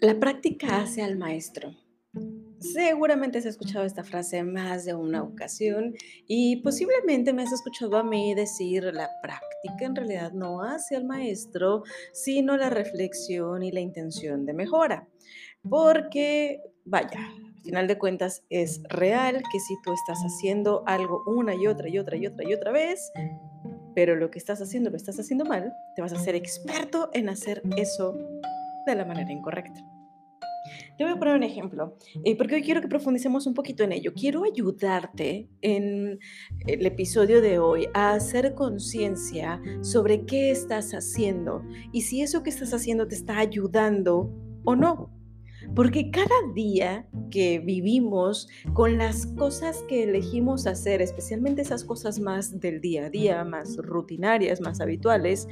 La práctica hace al maestro. Seguramente has escuchado esta frase más de una ocasión y posiblemente me has escuchado a mí decir la práctica en realidad no hace al maestro, sino la reflexión y la intención de mejora. Porque, vaya, al final de cuentas es real que si tú estás haciendo algo una y otra y otra y otra y otra vez, pero lo que estás haciendo lo estás haciendo mal, te vas a ser experto en hacer eso de la manera incorrecta. Te voy a poner un ejemplo, eh, porque hoy quiero que profundicemos un poquito en ello. Quiero ayudarte en el episodio de hoy a hacer conciencia sobre qué estás haciendo y si eso que estás haciendo te está ayudando o no. Porque cada día que vivimos con las cosas que elegimos hacer, especialmente esas cosas más del día a día, más rutinarias, más habituales,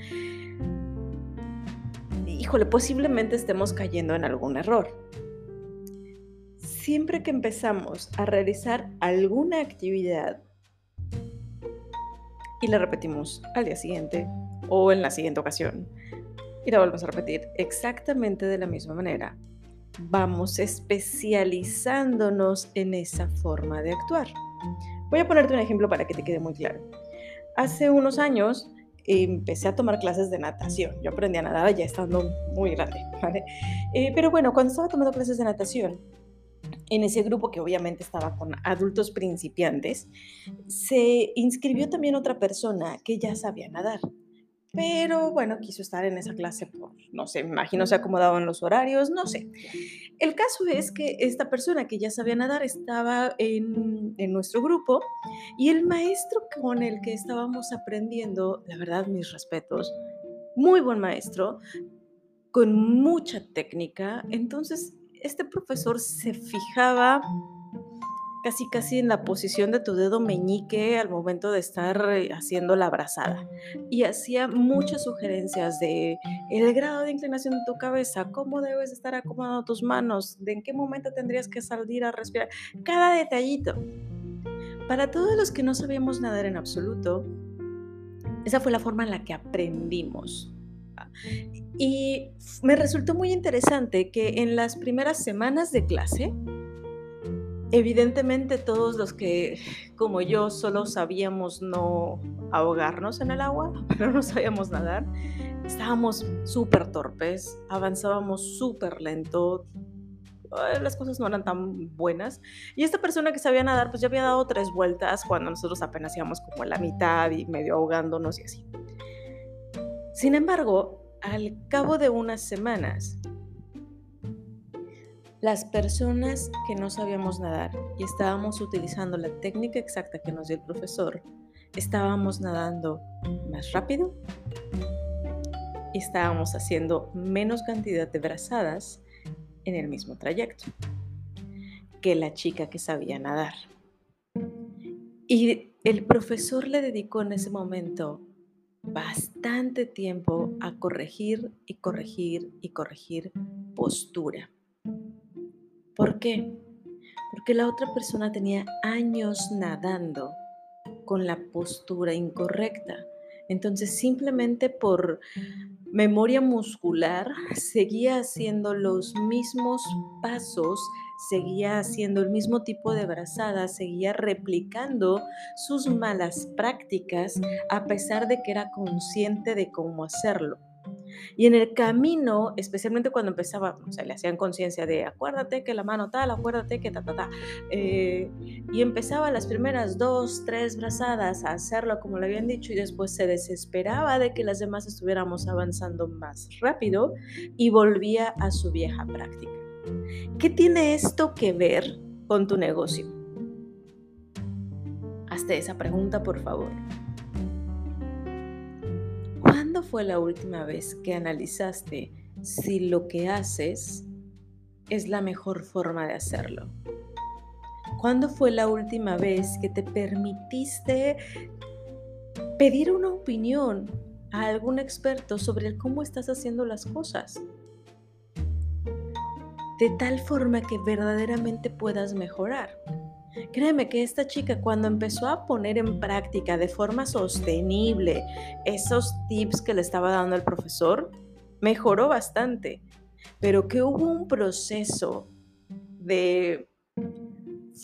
posiblemente estemos cayendo en algún error. Siempre que empezamos a realizar alguna actividad y la repetimos al día siguiente o en la siguiente ocasión y la volvemos a repetir exactamente de la misma manera, vamos especializándonos en esa forma de actuar. Voy a ponerte un ejemplo para que te quede muy claro. Hace unos años empecé a tomar clases de natación. Yo aprendí a nadar ya estando muy grande, ¿vale? Eh, pero bueno, cuando estaba tomando clases de natación, en ese grupo que obviamente estaba con adultos principiantes, se inscribió también otra persona que ya sabía nadar pero bueno, quiso estar en esa clase por, no sé, me imagino se acomodaban los horarios, no sé. El caso es que esta persona que ya sabía nadar estaba en, en nuestro grupo y el maestro con el que estábamos aprendiendo, la verdad, mis respetos, muy buen maestro, con mucha técnica, entonces este profesor se fijaba casi casi en la posición de tu dedo meñique al momento de estar eh, haciendo la abrazada. Y hacía muchas sugerencias de el grado de inclinación de tu cabeza, cómo debes estar acomodando tus manos, de en qué momento tendrías que salir a respirar, cada detallito. Para todos los que no sabíamos nadar en absoluto, esa fue la forma en la que aprendimos. Y me resultó muy interesante que en las primeras semanas de clase, Evidentemente todos los que, como yo, solo sabíamos no ahogarnos en el agua, pero no sabíamos nadar, estábamos súper torpes, avanzábamos súper lento, las cosas no eran tan buenas. Y esta persona que sabía nadar, pues ya había dado tres vueltas cuando nosotros apenas íbamos como en la mitad y medio ahogándonos y así. Sin embargo, al cabo de unas semanas, las personas que no sabíamos nadar y estábamos utilizando la técnica exacta que nos dio el profesor, estábamos nadando más rápido y estábamos haciendo menos cantidad de brazadas en el mismo trayecto que la chica que sabía nadar. Y el profesor le dedicó en ese momento bastante tiempo a corregir y corregir y corregir postura ¿Por qué? Porque la otra persona tenía años nadando con la postura incorrecta. Entonces simplemente por memoria muscular seguía haciendo los mismos pasos, seguía haciendo el mismo tipo de brazada, seguía replicando sus malas prácticas a pesar de que era consciente de cómo hacerlo. Y en el camino, especialmente cuando empezaba, o sea, le hacían conciencia de acuérdate que la mano tal, acuérdate que ta, ta, ta. Eh, y empezaba las primeras dos, tres brazadas a hacerlo como le habían dicho y después se desesperaba de que las demás estuviéramos avanzando más rápido y volvía a su vieja práctica. ¿Qué tiene esto que ver con tu negocio? Hazte esa pregunta, por favor. ¿Cuándo fue la última vez que analizaste si lo que haces es la mejor forma de hacerlo? ¿Cuándo fue la última vez que te permitiste pedir una opinión a algún experto sobre cómo estás haciendo las cosas? De tal forma que verdaderamente puedas mejorar. Créeme que esta chica cuando empezó a poner en práctica de forma sostenible esos tips que le estaba dando el profesor, mejoró bastante. pero que hubo un proceso de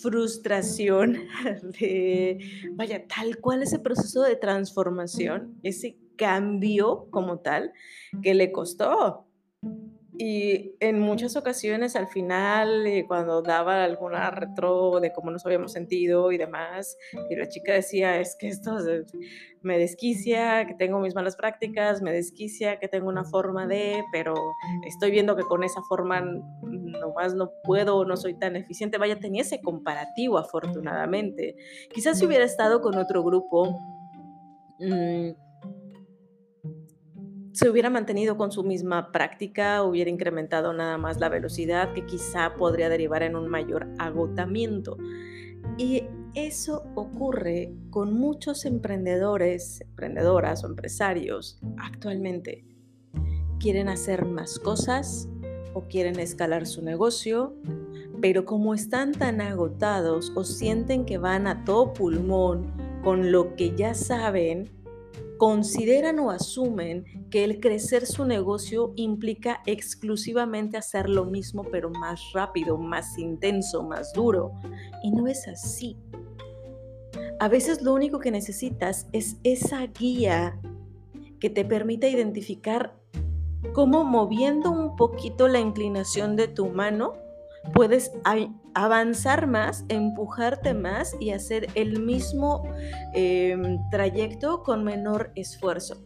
frustración, de, vaya, tal cual ese proceso de transformación, ese cambio como tal, que le costó. Y en muchas ocasiones al final, eh, cuando daba alguna retro de cómo nos habíamos sentido y demás, y la chica decía, es que esto me desquicia, que tengo mis malas prácticas, me desquicia, que tengo una forma de, pero estoy viendo que con esa forma nomás no puedo, no soy tan eficiente. Vaya, tenía ese comparativo afortunadamente. Quizás si hubiera estado con otro grupo, mmm, se hubiera mantenido con su misma práctica, hubiera incrementado nada más la velocidad, que quizá podría derivar en un mayor agotamiento. Y eso ocurre con muchos emprendedores, emprendedoras o empresarios actualmente. Quieren hacer más cosas o quieren escalar su negocio, pero como están tan agotados o sienten que van a todo pulmón con lo que ya saben, consideran o asumen que el crecer su negocio implica exclusivamente hacer lo mismo pero más rápido, más intenso, más duro. Y no es así. A veces lo único que necesitas es esa guía que te permita identificar cómo moviendo un poquito la inclinación de tu mano puedes avanzar más, empujarte más y hacer el mismo em, trayecto con menor esfuerzo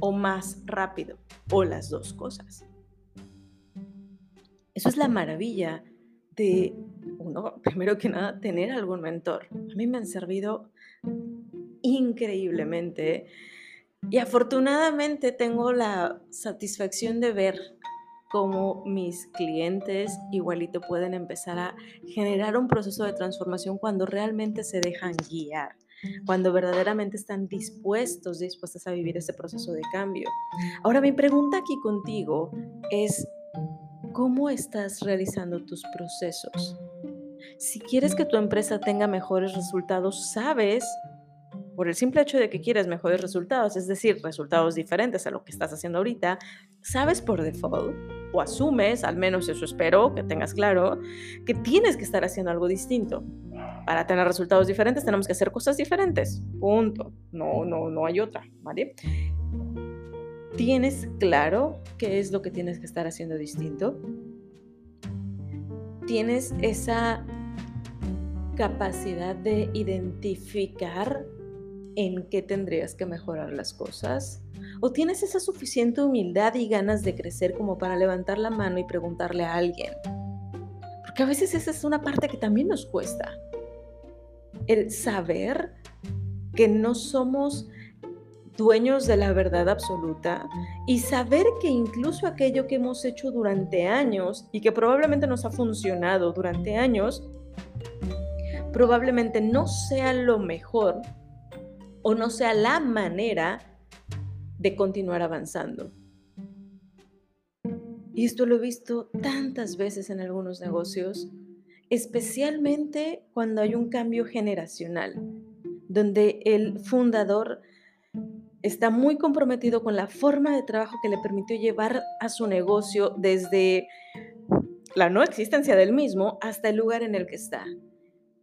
o más rápido o las dos cosas. Eso es la maravilla de uno, primero que nada, tener algún mentor. A mí me han servido increíblemente y afortunadamente tengo la satisfacción de ver cómo mis clientes igualito pueden empezar a generar un proceso de transformación cuando realmente se dejan guiar, cuando verdaderamente están dispuestos, dispuestas a vivir ese proceso de cambio. Ahora mi pregunta aquí contigo es, ¿cómo estás realizando tus procesos? Si quieres que tu empresa tenga mejores resultados, sabes por el simple hecho de que quieres mejores resultados, es decir, resultados diferentes a lo que estás haciendo ahorita, sabes por default o asumes, al menos eso espero que tengas claro, que tienes que estar haciendo algo distinto. Para tener resultados diferentes tenemos que hacer cosas diferentes. Punto. No, no, no hay otra, ¿vale? ¿Tienes claro qué es lo que tienes que estar haciendo distinto? ¿Tienes esa capacidad de identificar en qué tendrías que mejorar las cosas? ¿O tienes esa suficiente humildad y ganas de crecer como para levantar la mano y preguntarle a alguien? Porque a veces esa es una parte que también nos cuesta. El saber que no somos dueños de la verdad absoluta y saber que incluso aquello que hemos hecho durante años y que probablemente nos ha funcionado durante años, probablemente no sea lo mejor o no sea la manera de continuar avanzando. Y esto lo he visto tantas veces en algunos negocios, especialmente cuando hay un cambio generacional, donde el fundador está muy comprometido con la forma de trabajo que le permitió llevar a su negocio desde la no existencia del mismo hasta el lugar en el que está.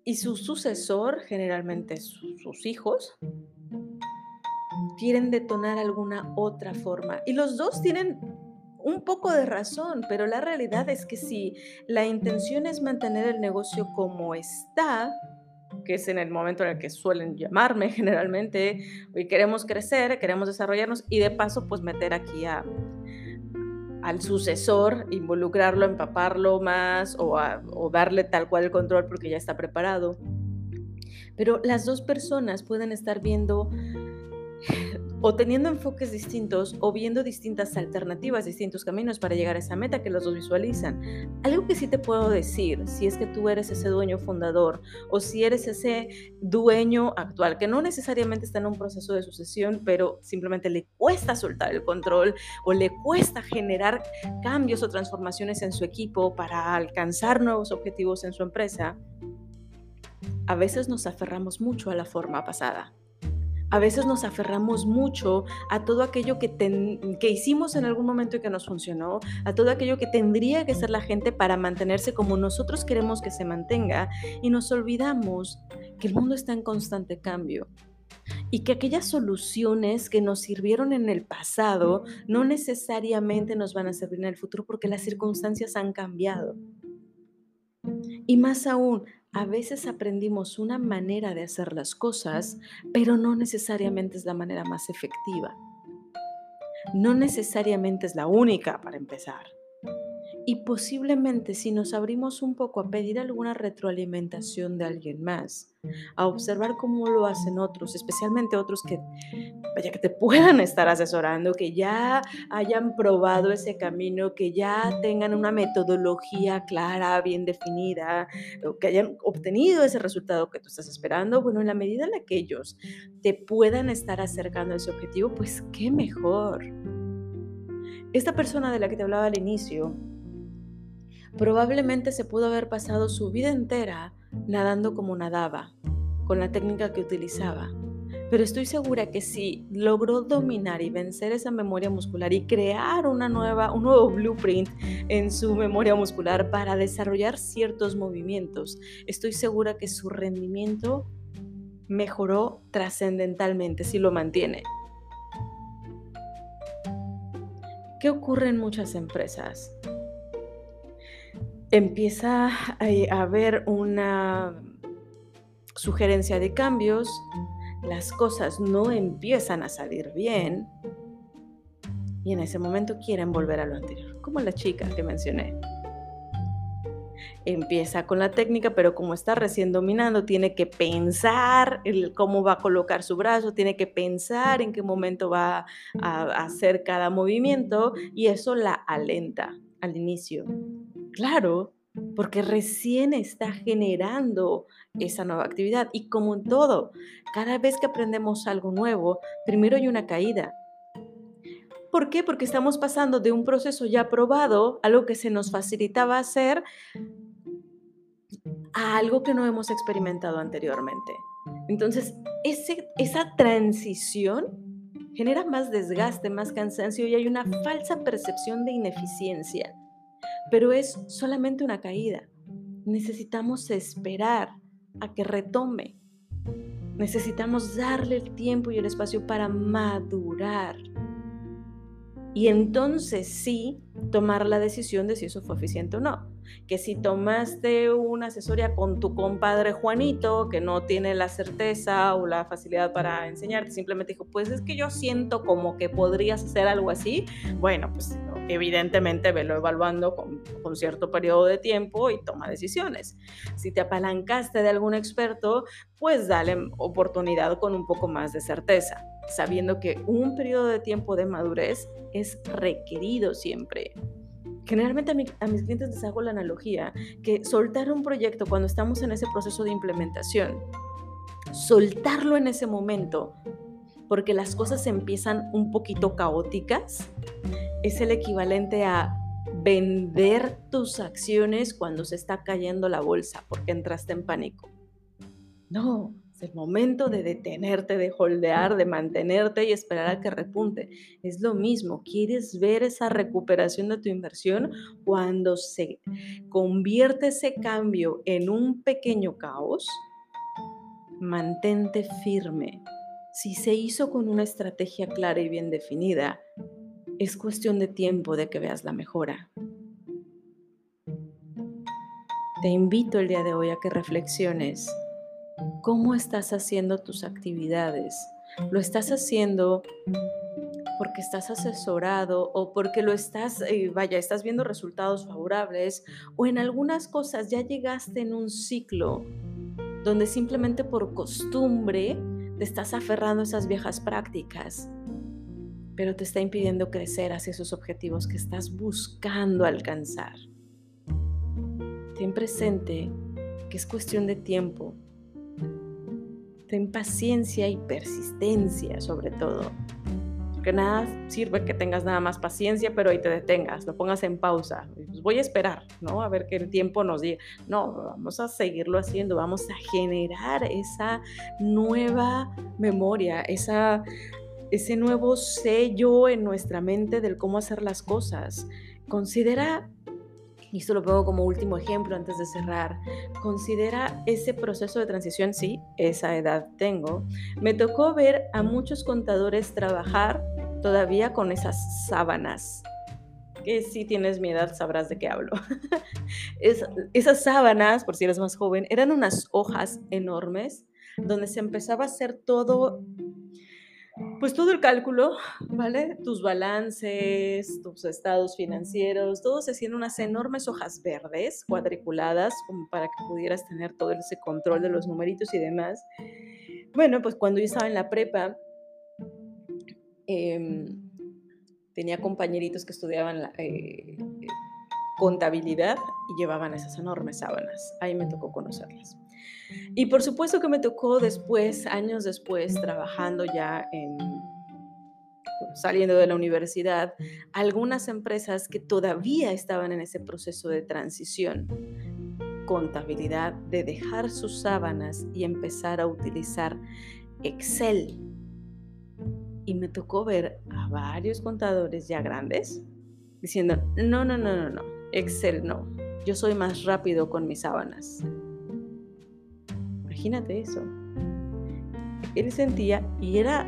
Y su sucesor, generalmente sus hijos, quieren detonar alguna otra forma. Y los dos tienen un poco de razón, pero la realidad es que si la intención es mantener el negocio como está, que es en el momento en el que suelen llamarme generalmente, hoy queremos crecer, queremos desarrollarnos y de paso pues meter aquí a, al sucesor, involucrarlo, empaparlo más o, o darle tal cual el control porque ya está preparado. Pero las dos personas pueden estar viendo o teniendo enfoques distintos o viendo distintas alternativas, distintos caminos para llegar a esa meta que los dos visualizan. Algo que sí te puedo decir, si es que tú eres ese dueño fundador o si eres ese dueño actual, que no necesariamente está en un proceso de sucesión, pero simplemente le cuesta soltar el control o le cuesta generar cambios o transformaciones en su equipo para alcanzar nuevos objetivos en su empresa, a veces nos aferramos mucho a la forma pasada A veces nos aferramos mucho a todo aquello que, hicimos en algún momento y que nos funcionó, a todo aquello que tendría que ser la gente para mantenerse como nosotros queremos que se mantenga y nos olvidamos que el mundo está en constante cambio y que aquellas soluciones que nos sirvieron en el pasado no necesariamente nos van a servir en el futuro porque las circunstancias han cambiado. Y más aún, a veces aprendimos una manera de hacer las cosas, pero no necesariamente es la manera más efectiva. No necesariamente es la única para empezar. Y posiblemente si nos abrimos un poco a pedir alguna retroalimentación de alguien más, a observar cómo lo hacen otros, especialmente otros que, vaya, que te puedan estar asesorando, que ya hayan probado ese camino, que ya tengan una metodología clara, bien definida, o que hayan obtenido ese resultado que tú estás esperando, bueno, en la medida en la que ellos te puedan estar acercando a ese objetivo, pues qué mejor. Esta persona de la que te hablaba al inicio, Probablemente se pudo haber pasado su vida entera nadando como nadaba, con la técnica que utilizaba. Pero estoy segura que si logró dominar y vencer esa memoria muscular y crear una nueva, un nuevo blueprint en su memoria muscular para desarrollar ciertos movimientos, estoy segura que su rendimiento mejoró trascendentalmente si lo mantiene. ¿Qué ocurre en muchas empresas? Empieza a haber una sugerencia de cambios, las cosas no empiezan a salir bien y en ese momento quieren volver a lo anterior, como la chica que mencioné. Empieza con la técnica, pero como está recién dominando, tiene que pensar cómo va a colocar su brazo, tiene que pensar en qué momento va a hacer cada movimiento y eso la alenta al inicio. Claro, porque recién está generando esa nueva actividad. Y como en todo, cada vez que aprendemos algo nuevo, primero hay una caída. ¿Por qué? Porque estamos pasando de un proceso ya probado, algo que se nos facilitaba hacer, a algo que no hemos experimentado anteriormente. Entonces, esa transición genera más desgaste, más cansancio y hay una falsa percepción de ineficiencia pero es solamente una caída. Necesitamos esperar a que retome. Necesitamos darle el tiempo y el espacio para madurar. Y entonces sí tomar la decisión de si eso fue eficiente o no que si tomaste una asesoría con tu compadre Juanito, que no tiene la certeza o la facilidad para enseñarte, simplemente dijo, pues es que yo siento como que podrías hacer algo así, bueno, pues evidentemente velo evaluando con, con cierto periodo de tiempo y toma decisiones. Si te apalancaste de algún experto, pues dale oportunidad con un poco más de certeza, sabiendo que un periodo de tiempo de madurez es requerido siempre. Generalmente a, mis clientes les hago la analogía que soltar un proyecto cuando estamos en ese proceso de implementación, soltarlo en ese momento, porque las cosas empiezan un poquito caóticas, es el equivalente a vender tus acciones cuando se está cayendo la bolsa porque entraste en pánico. No, es el momento de detenerte, de holdear, de mantenerte y esperar a que repunte. Es lo mismo, quieres ver esa recuperación de tu inversión cuando se convierte ese cambio en un pequeño caos. Mantente firme. Si se hizo con una estrategia clara y bien definida, es cuestión de tiempo de que veas la mejora. Te invito el día de hoy a que reflexiones cómo estás haciendo tus actividades. ¿Lo estás haciendo porque estás asesorado o porque lo estás, eh, vaya, estás viendo resultados favorables o en algunas cosas ya llegaste en un ciclo donde simplemente por costumbre te estás aferrando a esas viejas prácticas, pero te está impidiendo crecer hacia esos objetivos que estás buscando alcanzar. Ten presente que es cuestión de tiempo Ten paciencia y persistencia sobre todo. que nada sirve que tengas nada más paciencia, pero ahí te detengas, lo pongas en pausa. Pues voy a esperar, ¿no? A ver qué el tiempo nos diga. No, vamos a seguirlo haciendo, vamos a generar esa nueva memoria, esa, ese nuevo sello en nuestra mente del cómo hacer las cosas. Considera y esto lo pongo como último ejemplo antes de cerrar, considera ese proceso de transición, sí, esa edad tengo. Me tocó ver a muchos contadores trabajar todavía con esas sábanas, que si tienes mi edad sabrás de qué hablo. esas sábanas, por si eres más joven, eran unas hojas enormes donde se empezaba a hacer todo pues todo el cálculo, ¿vale? Tus balances, tus estados financieros, todo se hacía unas enormes hojas verdes cuadriculadas como para que pudieras tener todo ese control de los numeritos y demás. Bueno, pues cuando yo estaba en la prepa, em, tenía compañeritos que estudiaban la, eh, contabilidad y llevaban esas enormes sábanas. Ahí me tocó conocerlas. Y por supuesto que me tocó después, años después, trabajando ya en saliendo de la universidad, algunas empresas que todavía estaban en ese proceso de transición, contabilidad, de dejar sus sábanas y empezar a utilizar Excel. Y me tocó ver a varios contadores ya grandes diciendo, no, no, no, no, no, Excel no, yo soy más rápido con mis sábanas. Imagínate eso. Él sentía y era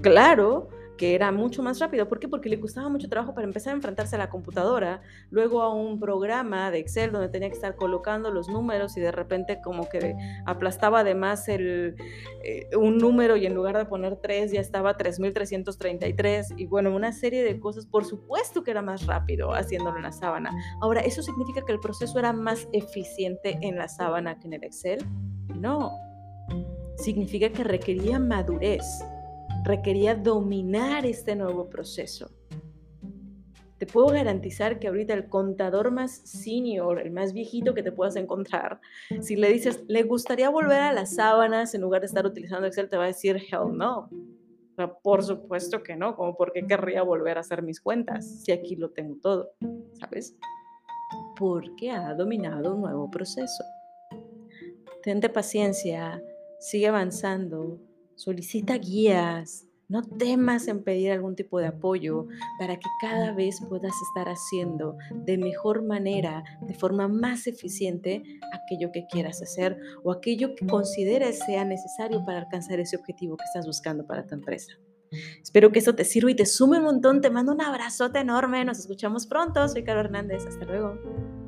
claro que era mucho más rápido. ¿Por qué? Porque le costaba mucho trabajo para empezar a enfrentarse a la computadora, luego a un programa de Excel donde tenía que estar colocando los números y de repente como que aplastaba además el, eh, un número y en lugar de poner 3 ya estaba 3333 y bueno, una serie de cosas. Por supuesto que era más rápido haciéndolo en la sábana. Ahora, ¿eso significa que el proceso era más eficiente en la sábana que en el Excel? No. Significa que requería madurez requería dominar este nuevo proceso. Te puedo garantizar que ahorita el contador más senior, el más viejito que te puedas encontrar, si le dices, le gustaría volver a las sábanas en lugar de estar utilizando Excel, te va a decir, hell no. por supuesto que no, como por qué querría volver a hacer mis cuentas si aquí lo tengo todo, ¿sabes? Porque ha dominado un nuevo proceso. Tente paciencia, sigue avanzando, Solicita guías. No temas en pedir algún tipo de apoyo para que cada vez puedas estar haciendo de mejor manera, de forma más eficiente, aquello que quieras hacer o aquello que consideres sea necesario para alcanzar ese objetivo que estás buscando para tu empresa. Espero que eso te sirva y te sume un montón. Te mando un abrazote enorme. Nos escuchamos pronto. Soy Caro Hernández. Hasta luego.